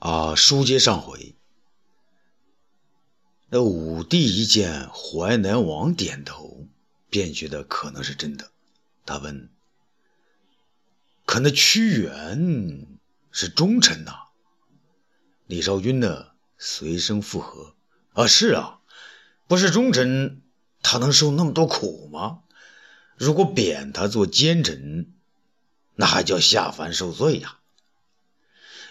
啊，书接上回，那武帝一见淮南王点头，便觉得可能是真的。他问：“可那屈原是忠臣呐？”李少君呢，随声附和：“啊，是啊，不是忠臣，他能受那么多苦吗？如果贬他做奸臣，那还叫下凡受罪呀？”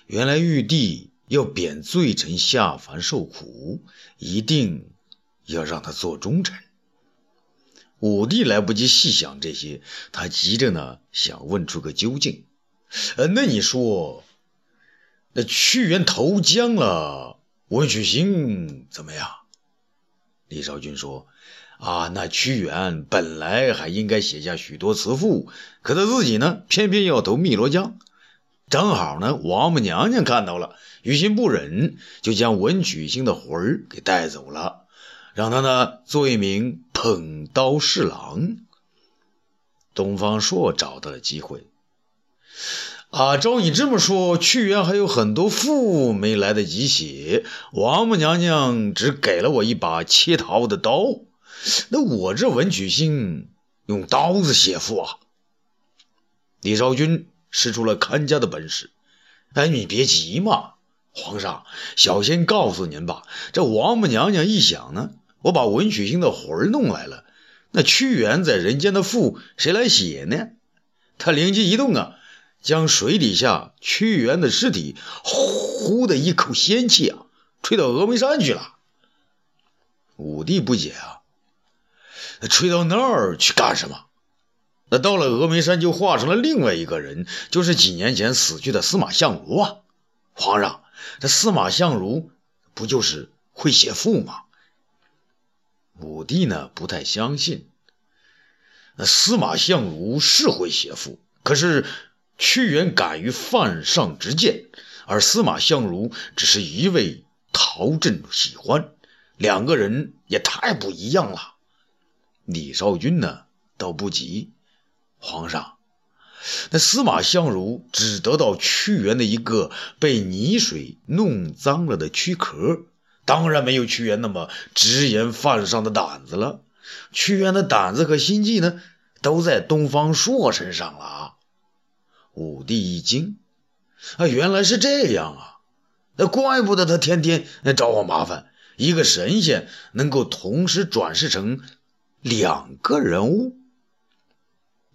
原来玉帝要贬罪臣下凡受苦，一定要让他做忠臣。武帝来不及细想这些，他急着呢，想问出个究竟。呃，那你说，那屈原投江了，文曲星怎么样？李少君说：“啊，那屈原本来还应该写下许多词赋，可他自己呢，偏偏要投汨罗江。”正好呢，王母娘娘看到了，于心不忍，就将文曲星的魂儿给带走了，让他呢做一名捧刀侍郎。东方朔找到了机会，啊，照你这么说，屈原还有很多赋没来得及写，王母娘娘只给了我一把切桃的刀，那我这文曲星用刀子写赋啊？李昭君。使出了看家的本事，哎，你别急嘛，皇上，小仙告诉您吧，这王母娘娘一想呢，我把文曲星的魂弄来了，那屈原在人间的赋谁来写呢？他灵机一动啊，将水底下屈原的尸体呼的一口仙气啊，吹到峨眉山去了。武帝不解啊，吹到那儿去干什么？那到了峨眉山，就化成了另外一个人，就是几年前死去的司马相如啊！皇上，这司马相如不就是会写赋吗？武帝呢不太相信。那司马相如是会写赋，可是屈原敢于犯上直谏，而司马相如只是一味陶朕喜欢，两个人也太不一样了。李少君呢倒不急。皇上，那司马相如只得到屈原的一个被泥水弄脏了的躯壳，当然没有屈原那么直言犯上的胆子了。屈原的胆子和心计呢，都在东方朔身上了啊。武帝一惊，啊，原来是这样啊！那怪不得他天天找我麻烦。一个神仙能够同时转世成两个人物。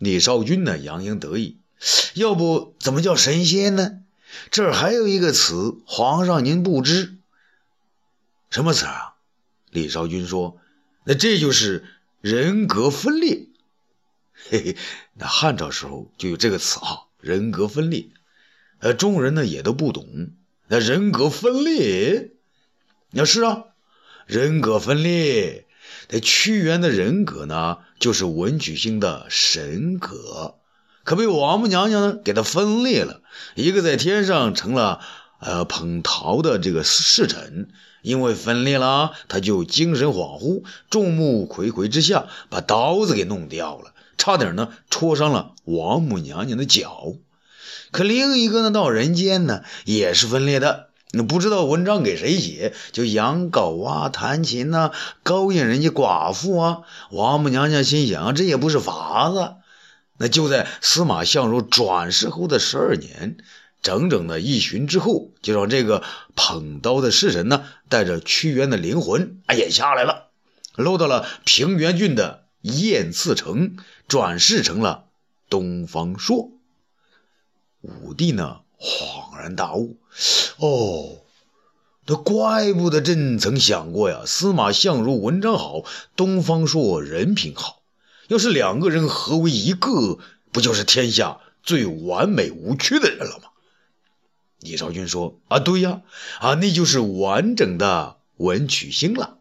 李少君呢，洋洋得意。要不怎么叫神仙呢？这儿还有一个词，皇上您不知，什么词啊？李少君说：“那这就是人格分裂。”嘿嘿，那汉朝时候就有这个词啊，人格分裂。呃，众人呢也都不懂。那人格分裂，那是啊，人格分裂。那屈原的人格呢，就是文曲星的神格，可被王母娘娘呢给他分裂了。一个在天上成了呃捧桃的这个侍臣，因为分裂了，他就精神恍惚，众目睽睽之下把刀子给弄掉了，差点呢戳伤了王母娘娘的脚。可另一个呢，到人间呢也是分裂的。那不知道文章给谁写，就养狗啊、弹琴呐，勾引人家寡妇啊。王母娘娘心想，这也不是法子。那就在司马相如转世后的十二年，整整的一旬之后，就让这个捧刀的侍臣呢，带着屈原的灵魂哎也下来了，落到了平原郡的燕次城，转世成了东方朔。武帝呢？恍然大悟，哦，那怪不得朕曾想过呀。司马相如文章好，东方朔人品好，要是两个人合为一个，不就是天下最完美无缺的人了吗？李少君说：“啊，对呀，啊，那就是完整的文曲星了。”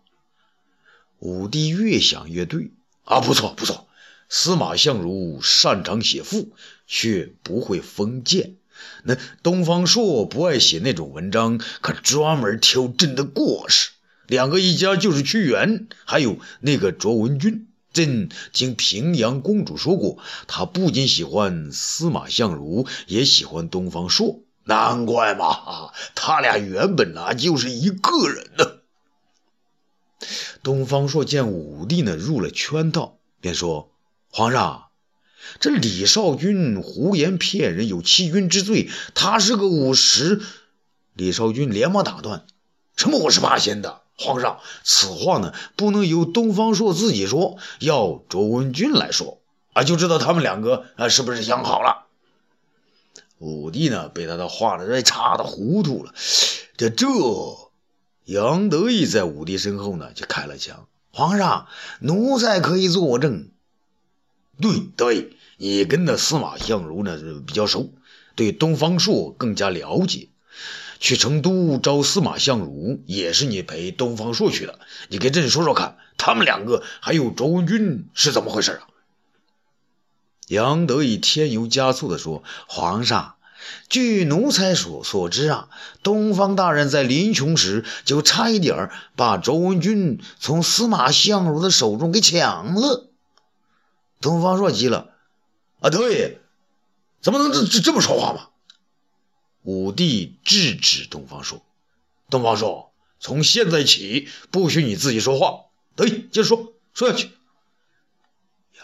武帝越想越对，啊，不错不错，司马相如擅长写赋，却不会封建。那东方朔不爱写那种文章，可专门挑朕的过失。两个一家就是屈原，还有那个卓文君。朕听平阳公主说过，她不仅喜欢司马相如，也喜欢东方朔。难怪嘛，他俩原本呢就是一个人呢。东方朔见武帝呢入了圈套，便说：“皇上，这李少君胡言骗人，有欺君之罪。他是个武士。”李少君连忙打断：“什么五十八仙的？皇上，此话呢不能由东方朔自己说，要卓文君来说啊，就知道他们两个啊是不是想好了。”武帝呢被他的话呢差的糊涂了。这这。杨得意在武帝身后呢，就开了枪。皇上，奴才可以作证。对对，你跟那司马相如呢比较熟，对东方朔更加了解。去成都找司马相如，也是你陪东方朔去的。你给朕说说看，他们两个还有卓文君是怎么回事啊？杨得意添油加醋地说：“皇上。”据奴才所所知啊，东方大人在临穷时就差一点把周文君从司马相如的手中给抢了。东方朔急了：“啊，对，怎么能这这这么说话嘛？”武帝制止东方朔：“东方朔，从现在起不许你自己说话。得，接着说，说下去。”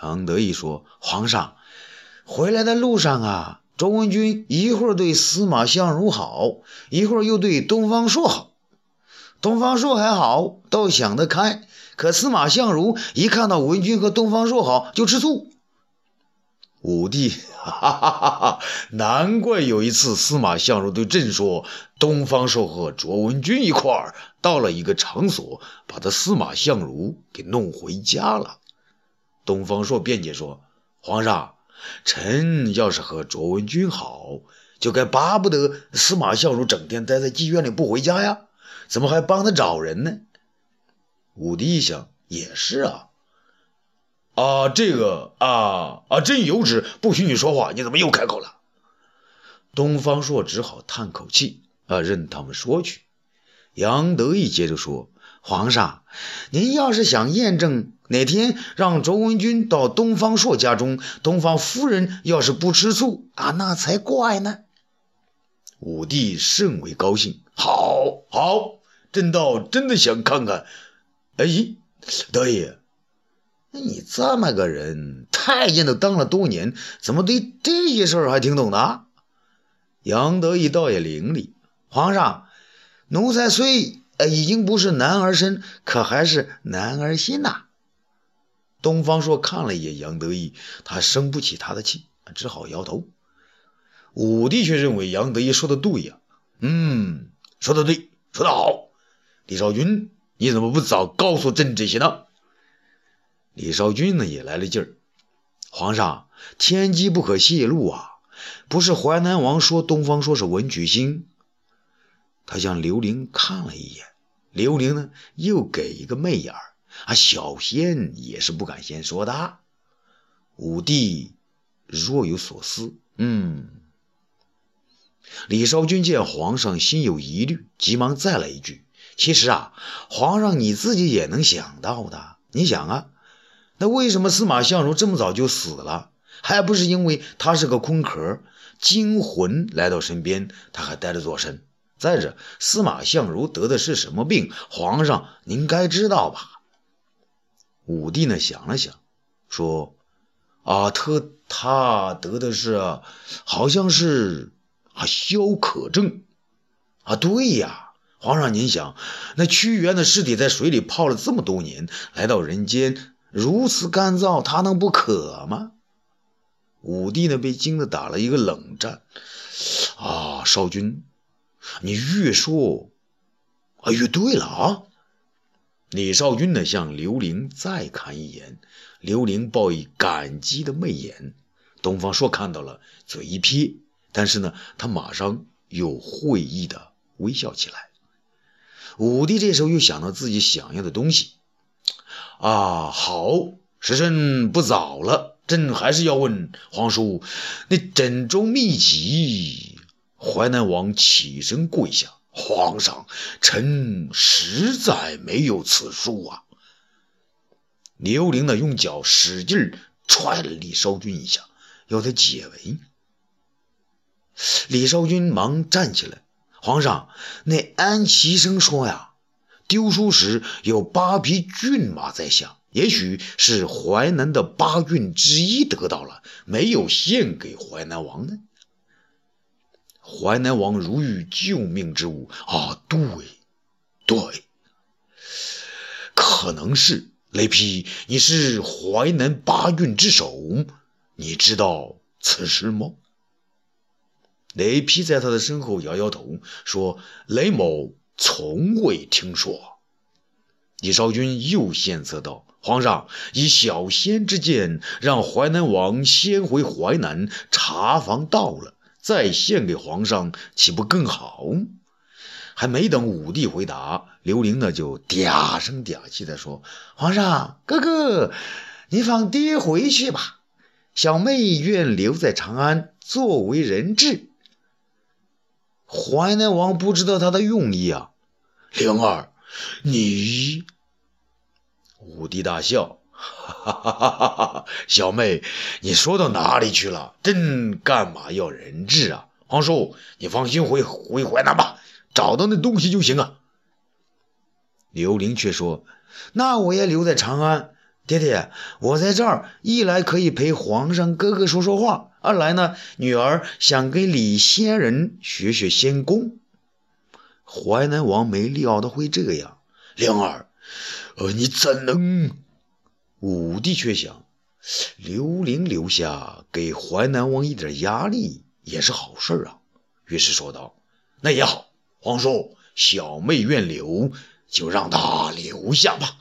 杨得意说：“皇上，回来的路上啊。”周文君一会儿对司马相如好，一会儿又对东方朔好。东方朔还好，倒想得开；可司马相如一看到文君和东方朔好，就吃醋。武帝，哈哈哈哈！难怪有一次司马相如对朕说，东方朔和卓文君一块儿到了一个场所，把他司马相如给弄回家了。东方朔辩解说：“皇上。”臣要是和卓文君好，就该巴不得司马相如整天待在妓院里不回家呀，怎么还帮他找人呢？武帝一想，也是啊，啊，这个啊啊，朕有旨，不许你说话，你怎么又开口了？东方朔只好叹口气，啊，任他们说去。杨得意接着说。皇上，您要是想验证哪天让卓文君到东方朔家中，东方夫人要是不吃醋啊，那才怪呢。武帝甚为高兴，好，好，朕倒真的想看看。哎，得意，你这么个人，太监都当了多年，怎么对这些事儿还挺懂的？杨得意倒也伶俐，皇上，奴才虽。呃，已经不是男儿身，可还是男儿心呐。东方朔看了一眼杨得意，他生不起他的气，只好摇头。武帝却认为杨得意说的对呀，嗯，说的对，说的好。李少君，你怎么不早告诉朕这些呢？李少君呢也来了劲儿，皇上，天机不可泄露啊！不是淮南王说东方朔是文曲星。他向刘玲看了一眼，刘玲呢又给一个媚眼儿，啊，小仙也是不敢先说的。武帝若有所思，嗯。李少君见皇上心有疑虑，急忙再来一句：“其实啊，皇上你自己也能想到的。你想啊，那为什么司马相如这么早就死了？还不是因为他是个空壳，精魂来到身边，他还带着座身。”再者，司马相如得的是什么病？皇上您该知道吧？武帝呢想了想，说：“啊，他他得的是，好像是啊消渴症。啊，对呀，皇上您想，那屈原的尸体在水里泡了这么多年，来到人间如此干燥，他能不渴吗？”武帝呢被惊得打了一个冷战。啊，少君。你越说啊越对了啊！李少君呢向刘玲再看一眼，刘玲报以感激的媚眼。东方朔看到了，嘴一撇，但是呢，他马上又会意的微笑起来。武帝这时候又想到自己想要的东西啊，好，时辰不早了，朕还是要问皇叔，那枕中秘籍。淮南王起身跪下：“皇上，臣实在没有此书啊！”刘玲呢，用脚使劲踹了李少君一下，要他解围。李少君忙站起来：“皇上，那安齐生说呀，丢书时有八匹骏马在下，也许是淮南的八骏之一得到了，没有献给淮南王呢。”淮南王如遇救命之物啊！对，对，可能是雷劈，你是淮南八郡之首，你知道此事吗？雷劈在他的身后摇摇头，说：“雷某从未听说。”李少君又献策道：“皇上以小仙之见，让淮南王先回淮南查房到了。”再献给皇上，岂不更好？还没等武帝回答，刘玲呢就嗲声嗲气地说：“皇上，哥哥，你放爹回去吧，小妹愿留在长安作为人质。”淮南王不知道他的用意啊，灵儿，你……武帝大笑。哈哈哈哈哈哈！小妹，你说到哪里去了？朕干嘛要人质啊？皇叔，你放心回回淮南吧，找到那东西就行啊。刘玲却说：“那我也留在长安，爹爹，我在这儿一来可以陪皇上哥哥说说话，二来呢，女儿想跟李仙人学学仙功。”淮南王没料到会这样，灵儿，呃，你怎能？武帝却想，刘玲留下给淮南王一点压力也是好事啊。于是说道：“那也好，皇叔，小妹愿留，就让她留下吧。”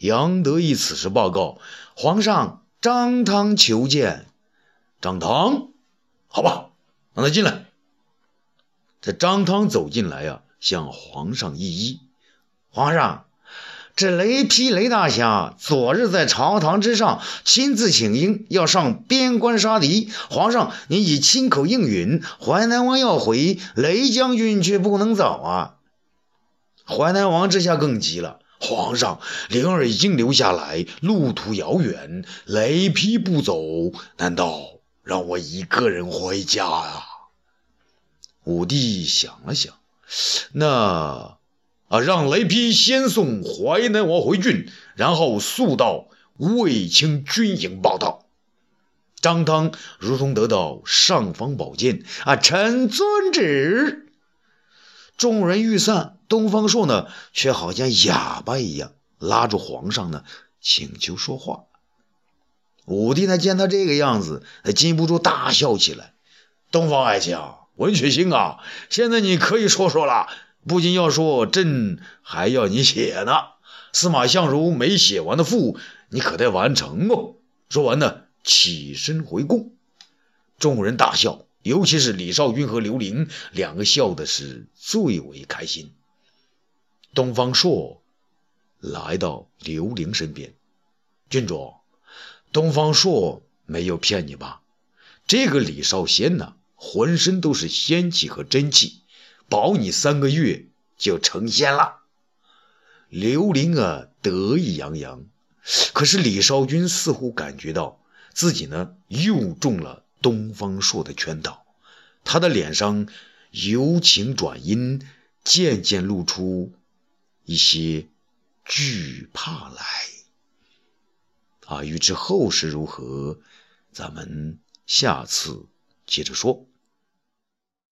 杨得意此时报告：“皇上，张汤求见。”张汤，好吧，让他进来。这张汤走进来呀，向皇上一揖：“皇上。”这雷劈雷大侠昨日在朝堂之上亲自请缨，要上边关杀敌。皇上，您已亲口应允，淮南王要回，雷将军却不能走啊！淮南王这下更急了。皇上，灵儿已经留下来，路途遥远，雷劈不走，难道让我一个人回家啊？武帝想了想，那……啊！让雷劈先送淮南王回郡，然后速到卫青军营报道。张汤如同得到尚方宝剑啊！臣遵旨。众人欲散，东方朔呢，却好像哑巴一样拉住皇上呢，请求说话。武帝呢，见他这个样子，禁不住大笑起来。东方爱卿，文曲星啊，现在你可以说说了。不仅要说，朕还要你写呢。司马相如没写完的赋，你可得完成哦。说完呢，起身回宫。众人大笑，尤其是李少君和刘玲两个笑的是最为开心。东方朔来到刘玲身边，郡主，东方朔没有骗你吧？这个李少仙呢，浑身都是仙气和真气。保你三个月就成仙了，刘玲啊得意洋洋。可是李少君似乎感觉到自己呢又中了东方朔的圈套，他的脸上由晴转阴，渐渐露出一些惧怕来。啊，欲知后事如何，咱们下次接着说。